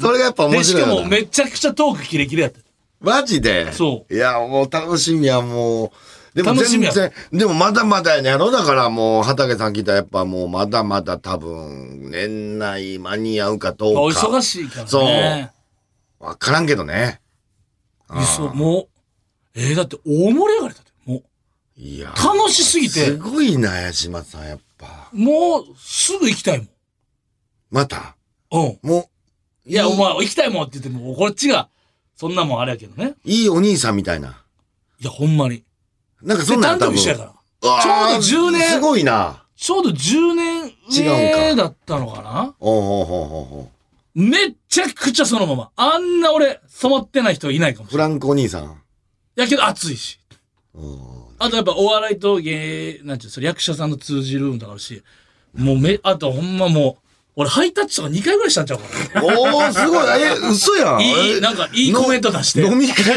それがやっぱ面白いよな。かもめちゃくちゃトークキレキレやった。マジで？そういや、もう楽しみや、もう。でも楽しみや全然、でもまだまだやねやろ？だからもう、畑さん聞いたらやっぱもうまだまだ多分、年内間に合うかどおうか。忙しいからね。わからんけどね。いやそう、もう、えー、だって大盛り上がりだって。もいや。う、楽しすぎすて、ごいな、八島さん、やっぱ。もう、すぐ行きたいまた、もん。うん。もう、いや、いお前、行きたいもんって言っても、こっちが、そんなもんあれやけどね。いいお兄さんみたいな。いや、ほんまに。なんかそんなん多ら。ちょうど10年すごいな。ちょうど10年上かだったのかなおうほうほうほう。めっちゃくちゃそのまま。あんな俺、染まってない人いないかもしれない。フランコお兄さん。やけど熱いし。うんあとやっぱお笑いと芸、なんちゅう、それ役者さんの通じるんだからし、もうめ、あとほんまもう、俺ハイタッチとか2回ぐらいしたんちゃうかな。おー、すごい。え、嘘やん。いい、えなんかいいコメント出して。飲み会で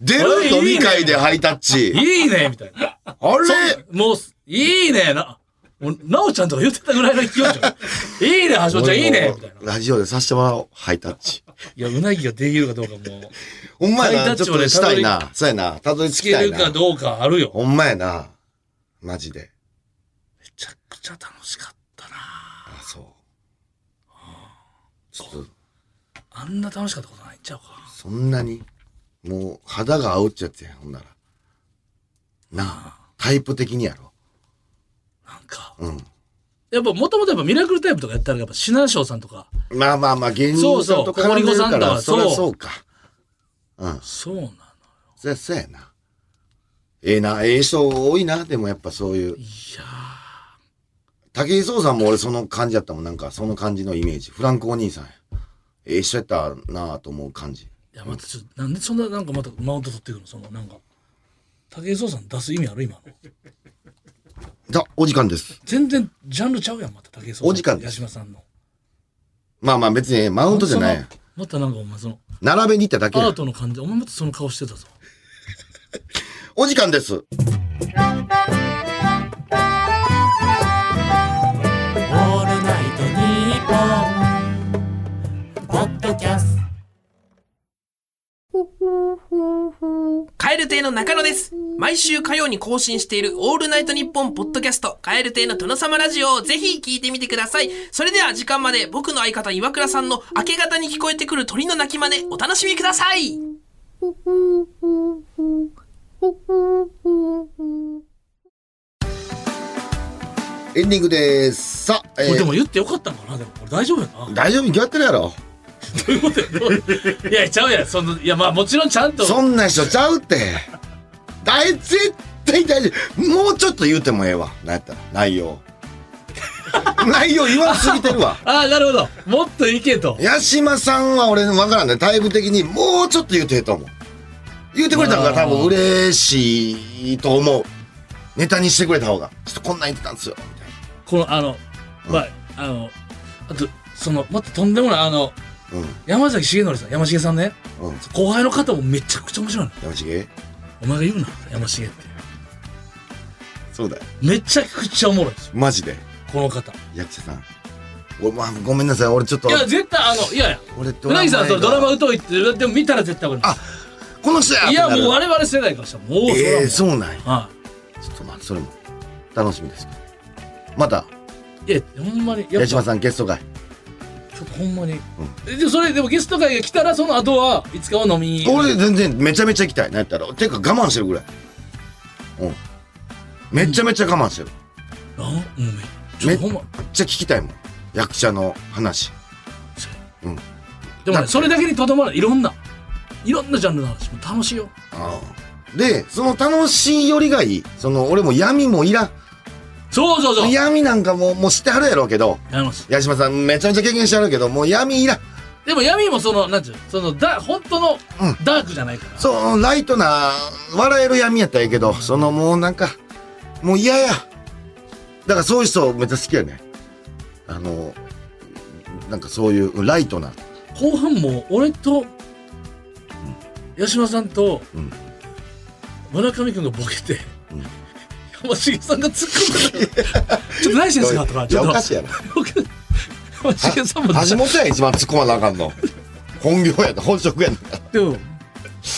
出る飲み会でハイタッチ。いいねみたいな。あれもう、いいねな。もう、なおちゃんとか言ってたぐらいの勢いじゃん。いいね、橋本ちゃん、いいねみたいな。ラジオでさせてもらおう。ハイタッチ。いや、うなぎができるかどうかもう、ほんまやな。ハイタッチちょっとしたいな。そうやな。たどり着つけ。るかどうかあるよ。ほんまやな。マジで。めちゃくちゃ楽しかったなあ、そう。ちょっと、あんな楽しかったことない？んちゃうか。そんなに、もう肌が合うっちゃってやん、ほんなら。なあ、タイプ的にやろ。なんか。うん。やっぱ、もともとやっぱミラクルタイプとかやったら、やっぱ、シナショウさんとか、まあまあまあ、芸人さんと絡んでるから、そりゃそうか。うん。そうなの。そりゃそうやな。ええな、ええ人多いな、でもやっぱそういう。いや武井壮さんも俺その感じやったもん、なんかその感じのイメージ。フランコお兄さんや。ええ人やったなと思う感じ。ー、いや、またちょっと、なんでそんな、なんかまたマウント取ってくるの？その、なんか。武井壮さん出す意味ある今の？だ、お時間です。全然、ジャンルちゃうやん、また武井壮さん。お時間です八島さんの。まあまあ別にマウントじゃないまたなんかお前その、並べに行っただけアートの感じ、お前またその顔してたぞ。お時間です。ドキャストカエル亭の中野です。毎週火曜に更新しているオールナイトニッポンポッドキャスト、カエル亭の殿様ラジオをぜひ聞いてみてください。それでは時間まで僕の相方岩倉さんの明け方に聞こえてくる鳥の鳴き真似お楽しみください。エンディングです。さあ、えこれでー、も言ってよかったんかなでも、大丈夫やな。大丈夫に決まってるやろ。どういうこといや、ちゃうやん。その、いや、まあもちろんちゃんと。そんな人ちゃうって。大絶対大丈夫。もうちょっと言うてもええわ。なんやったら内容。内容言わんすぎてるわ。ああなるほど。もっといけと。八島さんは俺分からんね。タイプ的にもうちょっと言うてええと思う。言うてくれた方が多分嬉しいと思う。ネタにしてくれた方が。ちょっとこんなん言ってたんですよ。みたいなこのあのまああのあとそのまたとんでもないあの山崎重則さん山重さんね。うん。うん後輩の方もめちゃくちゃ面白いの。山重お前が言うな山重って。そうだよ。めちゃくちゃおもろいですよ。マジで？この方。役者さん。俺、まあ、ごめんなさい。俺ちょっと。いや絶対あのいやいや。俺ドうなぎさんそのドラマが疎いってでも見たら絶対わかあこの人や！るいやもう我々世代からしたらもうそれはもう。ええそうなんや。はちょっと待ってそれも。楽しみです。また。いいやほんまにやっぱ。八島さんゲスト会ちょっとほんまに、えでもそれでもゲスト会が来たらその後はいつかは飲みに俺全然めちゃめちゃ行きたい。なんやったらてか我慢してるぐらい。うん。めちゃめちゃ我慢してる。あうんめっちゃめほんま。めっちゃ聞きたいもん。役者の話。でもねそれだけにとどまるい。ろんな。いろんなジャンルの話も楽しいよ。でその楽しいよりがいい。その俺も闇もいらんそうそうそう。闇なんかもうもう知ってはるやろうけど八島さんめちゃめちゃ経験してはるけどもう闇いらん。でも闇もそのなんちゅうそのだ本当のうん。ダークじゃないから、そうライトな笑える闇やったらええけどそのもうなんかもう嫌や。だからそういう人めっちゃ好きやね。あのなんかそういうライトな。後半も俺と八島さんとうん。村上君がボケて、うん山重さんが突っ込んでちょっと何してんすか？とかちょっと。おかしいやろ。僕山重さんも。橋本や一番突っ込まなあかんの。本業やな本職やなでも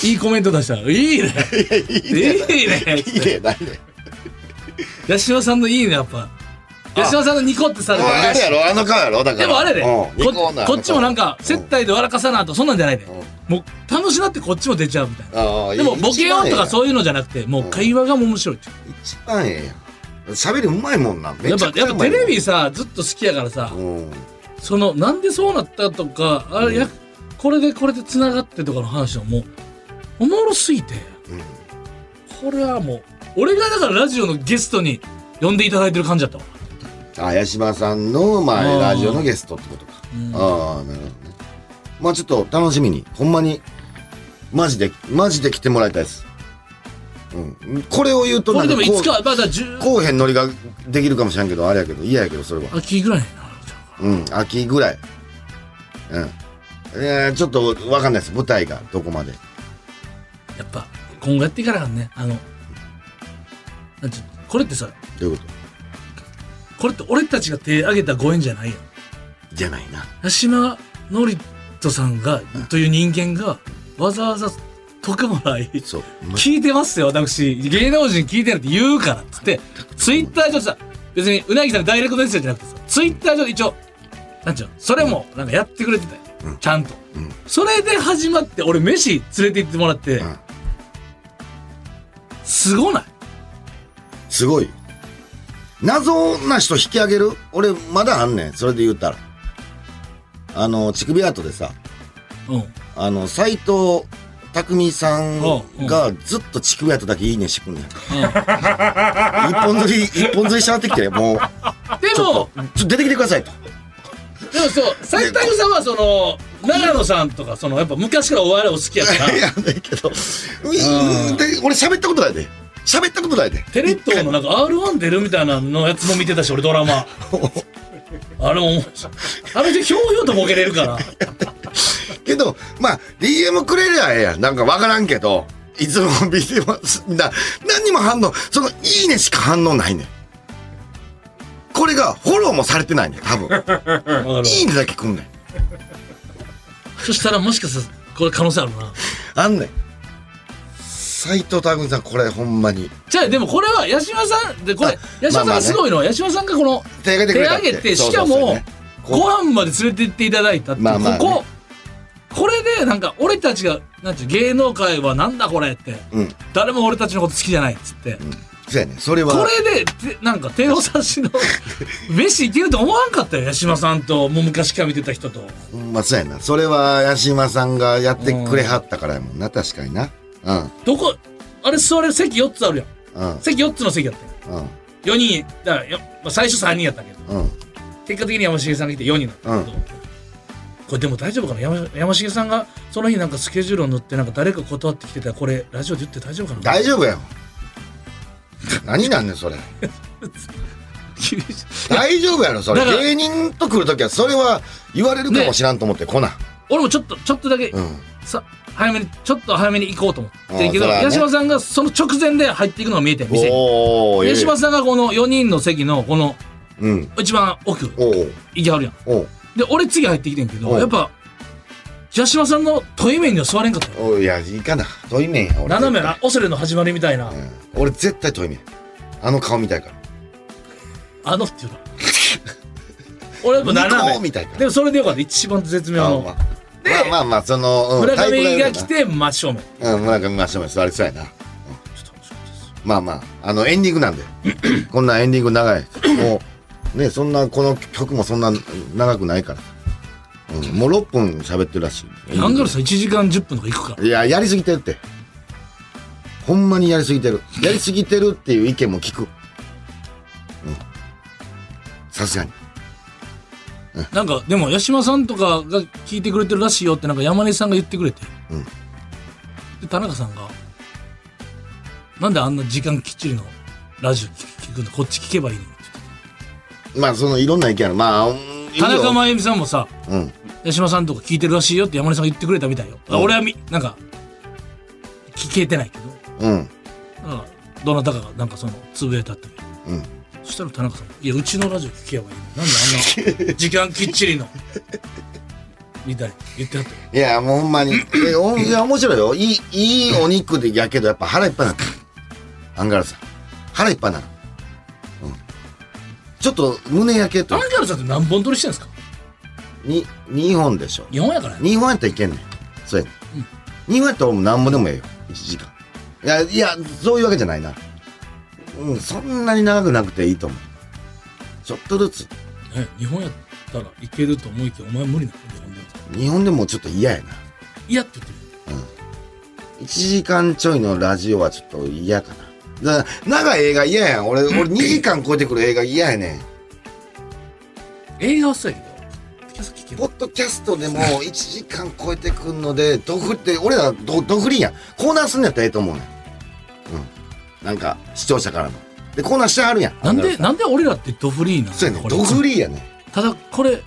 いいコメント出した。ら「いいね。いいね」いいねないね。八島さんの「いいね」やっぱ。八島さんのニコってされたらあれやろあの顔やろだから。でもあれで、うんこっちもなんか接待で笑かさなとそんなんじゃないで、んもう楽しなってこっちも出ちゃうみたいな。でもボケようとかうそういうのじゃなくてもう会話が面白いっていう。一番ええやん。喋りうまいもんな。めやっぱやっぱテレビさずっと好きやからさ、うん。そのなんでそうなったとかあれやこれでこれでつながってとかの話はもうおもろすぎて。これはもう俺がだからラジオのゲストに呼んでいただいてる感じだったわ。あ八島さんのまあラジオのゲストってことか。うん。ああなるほど。ねまあちょっと楽しみに。ほんまにマジでマジで来てもらいたいです。うん。これを言うとこれでもいつこかまだ10うこうへんノリができるかもしれんけどあれやけど嫌やけどそれは。秋ぐらいになるうん秋ぐらい。うん。えー、ちょっとわかんないです。舞台がどこまで。やっぱ今後やっていかなあかんね。あのなんていうの？これってさどういうここれって俺たちが手挙げたご縁じゃないやん。とじゃないな。八島ノリトさんがという人間がわざわざ徳村いそう。聞いてますよ。私芸能人聞いてるって言うからっつってツイッター上でさ別にうなぎさんのダイレクトメッセージじゃなくてさツイッター上で一応なんちゅうのそれもなんかやってくれてたよ、うん。ちゃんと、うん。それで始まって俺飯連れて行ってもらって、うん。すごない？すごい。謎な人引き上げる？俺まだあんねん。それで言ったらあの乳首アートでさうん。あの斎藤匠さんうんがずっと乳首アートだけいいねしてくんねん。うん。一本釣り一本釣りしちゃってきてもう。でもちょ出てきてくださいと。でもそう斉藤さんはその長野さんとかそのやっぱ昔からお笑いお好きやから。いやだけどで俺喋ったことないで。喋ったことないで。テレ東のなんか R1 出るみたいなのやつも見てたし俺ドラマ あれもあれでひょうひょうとボケれるから。けどまあ DM くれりゃええやん。なんかわからんけどいつも見てます。な何にも反応その「いいね」しか反応ないねん。これがフォローもされてないねん多分。わかるいいねだけくんねん。そしたらもしかしたらこれ可能性あるな。あんねん斎藤匠さんこれほんまに。じゃあでもこれは八島さんでこれあ八島さんまあまあね。がすごいのは八島さんがこの手挙げてくれたって。手挙げてしかもご飯まで連れて行っていただいたってまあまあね。こここれでなんか俺たちがなんて芸能界はなんだこれってううん。誰も俺たちのこと好きじゃないっつって。そうやねん。それは。これでてなんか帝王さんしの 飯いけると思わんかったよ八島さんともう昔から見てた人と。ほんまそうやな。それは八島さんがやってくれはったからやもんな確かになうんどこあれ座れる席4つあるやん。うん。席4つの席やったんうん。よ。4人、だからよ、まあ、最初3人やったけど、うん。結果的に山重さんがいて4人だったけど、これでも大丈夫かな？山山重さんがその日なんかスケジュールを塗ってなんか誰か断ってきてたらこれラジオで言って大丈夫かな？大丈夫やん。何なんねん、それ。大丈夫やろ、それだ。から芸人と来るときは、それは言われるかもしらんと思って、来な。俺もちょっとちょっとだけ、うん。さ早めにちょっと早めに行こうと思ってんけど、八島さんがその直前で入っていくのが見えてん店に八島さんがこの4人の席のこのうん。一番奥行きはるやん。で俺次入ってきてんけどやっぱ八島さんの問い面には座れんかったよ。おういや、いいかな。遠い面や、俺。斜めなオセレの始まりみたいな、うん。俺絶対遠い面。あの顔見たいから。あのっていうの 俺やっぱニ斜め。コみたいから。でもそれでよかった。一番絶妙のあまあまあまあまあ、その、うん村上が来て真正面うん、村上ましょう座りそうやな。うんまあまあ、あの、エンディングなんで。こんなエンディング長い。もう、ね、そんな、この曲もそんな長くないから。うん、もう6分喋ってるらしい。アンガールズさん1時間10分とか行くからいや、やりすぎてるって。ほんまにやりすぎてる。やりすぎてるっていう意見も聞く。うん。さすがに。なんかでも八島さんとかが聞いてくれてるらしいよってなんか山根さんが言ってくれて、うん。で田中さんがなんであんな時間きっちりのラジオ聞くの？こっち聞けばいいの？ってまあ、その、いろんな意見ある。まあ、田中真由美さんもさうん。八島さんとか聞いてるらしいよって山根さんが言ってくれたみたいよ、うん。俺はみなんか聞けてないけど。うん。なんかどなたかがなんかそのつぶやいたったけどうん。そしたら田中さん「いやうちのラジオ聞けばいいのなんであんな時間きっちりの」みたいに言ってはったよいや、もうほんまに。え おいや、面白いよ。いい、いいお肉でやけど、やっぱ腹いっぱいになった。アンガールズさん。腹いっぱいになる。うん。ちょっと胸焼けとアン。ガールズさんって何本撮りしてんですか？に、2本でしょ。2本やからね2本やったらいけんねん。そうやねん。2本やったら俺も何本でもええよ。1時間。いや、いや、そういうわけじゃないな。うん、そんなに長くなくていいと思う。ちょっとずつ。え2本やったらいけると思いきやお前無理なの2本で2本でもちょっと嫌やな。いやって言ってる1時間ちょいのラジオはちょっと嫌かな。だ長い映画嫌やん。俺、俺2時間超えてくる映画嫌やねん。映画はそうやけどポッドキャストでも1時間超えてくんので、ドフって、俺らドドフリーやん。コーナーすんのやったらええと思うねん。うん。なんか、視聴者からの。で、コーナーしてはるやん。なんでんなんで俺らってドフリーなのそうやねん。これドフリーやねん。ただこれ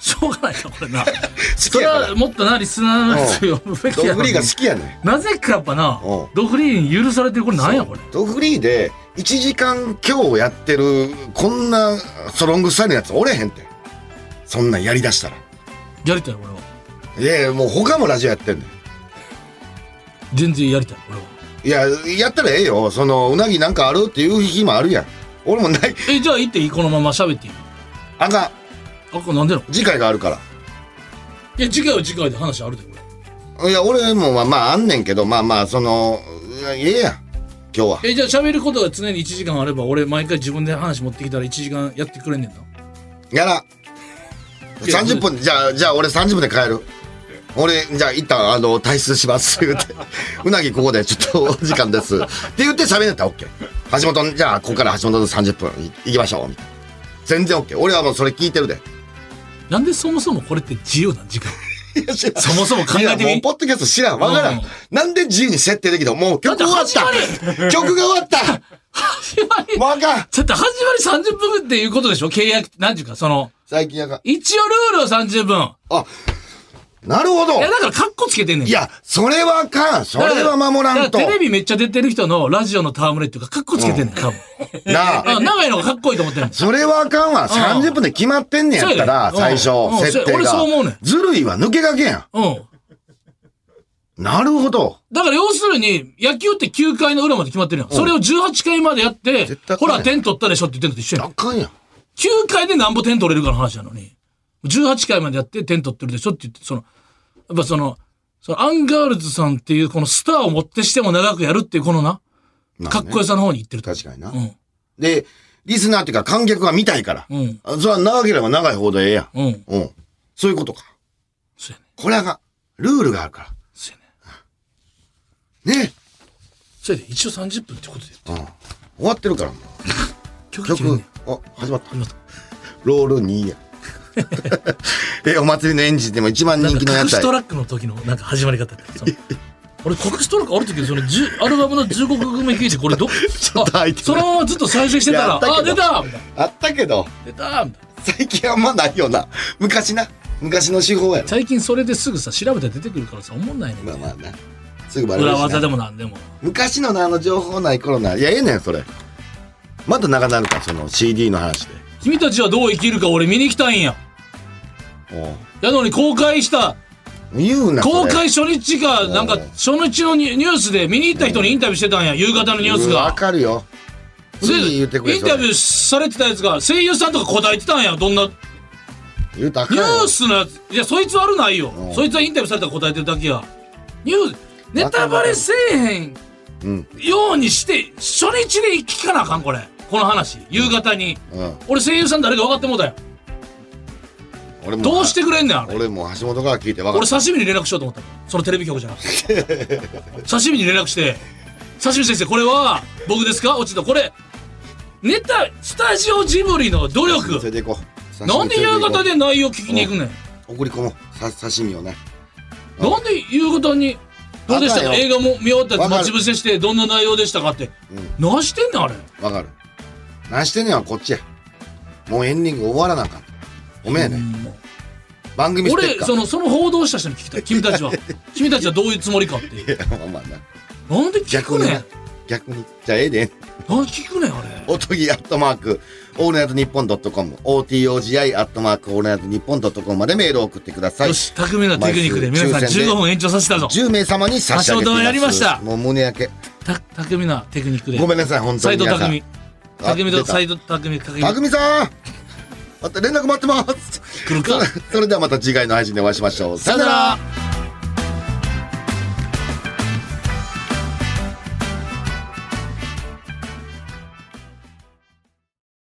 しょうがないなこれな 好そきや。もっとなリスナーの人呼ぶべきやドフリーが好きやねん。なぜかやっぱなうんドフリーに許されてるこれなんやこれドフリーで1時間今日やってる、こんなストロングスタイルのやつおれへんって。そんなんやりだしたら。やりたい俺はいやいや、もう他もラジオやってんねん。全然やりたい俺はいや、やったらええよ。その、うなぎなんかあるっていう日もあるやん。俺もない。えじゃあ行っていい？このまま喋っていいあかあこれなんでの？ん。次回があるから。いや次回は次回で話あるで俺いや、俺もまあまああんねんけど、まあまあ、その、ええやん。今日は。えじゃあ喋ることが常に1時間あれば俺毎回自分で話持ってきたら1時間やってくれんねんなやら。いや30分、じゃあ、じゃあ俺30分で帰る。俺、じゃあ一旦、あの、退出します。言うて。うなぎここでちょっとお時間です。って言って喋れたら OK。橋本、じゃあ、ここから橋本の30分い行きましょう。みたいな。全然 OK。俺はもうそれ聞いてるで。なんでそもそもこれって自由なん時間？そもそも考えていやもうみポッドキャスト知らん。わからうんん。なんで自由に設定できたもう曲終わった曲が終わった始まりもうあかんちょっと始まり30分っていうことでしょ？契約、なんていうか、その、最近あかん。一応ルールは30分。あ、なるほどいや、だからカッコつけてんねん。いや、それはあかん。それは守らんとテレビめっちゃ出てる人のラジオの戯れっていうか、カッコつけてんねん、多分。なあ。あ長いのがかっこいいと思ってんの。それはあかんわ。30分で決まってんねやったら、最初、設定俺そう思うねん。がずるいわ。抜けがけやうん。ん。なるほど。だから要するに、野球って9回の裏まで決まってるやん。それを18回までやってほら、点取ったでしょって言ってんのと一緒やん。あかんやん。9回でなんぼ点取れるかの話なのに、18回までやって点取ってるでしょって言って、その、やっぱその、そのアンガールズさんっていうこのスターをもってしても長くやるっていうこのな、まあねかっこよさの方に行ってると。確かにな。うん。で、リスナーっていうか観客が見たいから。うん。あそれは長ければ長いほどええやん。うん。うん。そういうことか。そうやね。これが、ルールがあるかそうやね。ら。ねそれで一応30分ってことでうん。終わってるから もう。曲曲あ、始まった。始まったロール2や。え、お祭りのエンジンでも一番人気のやつトラックの時のなんか始まり方俺隠しトラックある時その10アルバムの15曲目聞いてこれど ょっと空いてるそのままずっと再生してたらたあ出たあったけど、出た最近あんまないよな。昔な。昔の手法やろ。最近それですぐさ調べたら出てくるからさ思んないねんまあまあな。すぐバレる裏技でもなんでも昔のなあの情報ない頃な。いや、ええねん、それ。また長なるか、その CD の話で。君たちはどう生きるか俺見に行きたいんや。やのに公開した言うな。公開初日かなんか初日のニュースで見に行った人にインタビューしてたんや。夕方のニュースうんわがかるよ。で次言ってくれインタビュー。ーされてたやつが声優さんとか答えてたんやどんな。言うたらあかんニよュースのやつ。いやそいつ悪ないよ。うん。そいつはインタビューされたら答えてるだけや。ニュースネタバレせえへん。ようにして初日で聞かなあかんこれこの話夕方にうん。俺声優さん誰か分かってもうたよ俺も。どうしてくれんねんあれ俺も橋本から聞いて分か俺った。刺身に連絡しようと思ったのそのテレビ局じゃなくて刺身に連絡して「刺身先生これは僕ですか?」落ちたこれネタスタジオジブリの努力連れて行こう。なんで夕方で内容聞きに行くねん？送り込もう。さ刺身をね。うんなんで夕方にどうでした？あか映画も見終わったや待ち伏せしてどんな内容でしたかってうん。何してんねんあれわかる。何してんねんはこっちや。もうエンディング終わらなあかん。ごめんやね。うん番組ステッ俺カー。そのその報道した人に聞きたい君たちは 君たちはどういうつもりかっていういや、まあまあな。なんで聞くねん。逆に。じゃあええで。なんで聞くねんあれおとぎアットマーク、オールナイトニッポンドットコム、OTOGI アットマーク、オールナイトニッポンドットコムまでメールを送ってくださいよ。し匠のテクニックで皆さん毎週抽選で15分延長させたぞ10名様に差し上げています。橋本やりましたもう胸焼け。た匠なテクニックでごめんなさい、本当斎に皆さん。藤匠あ匠と出た。斎藤匠匠。たくみさん。また連絡待ってます。それではまた次回の配信でお会いしましょう。さよなら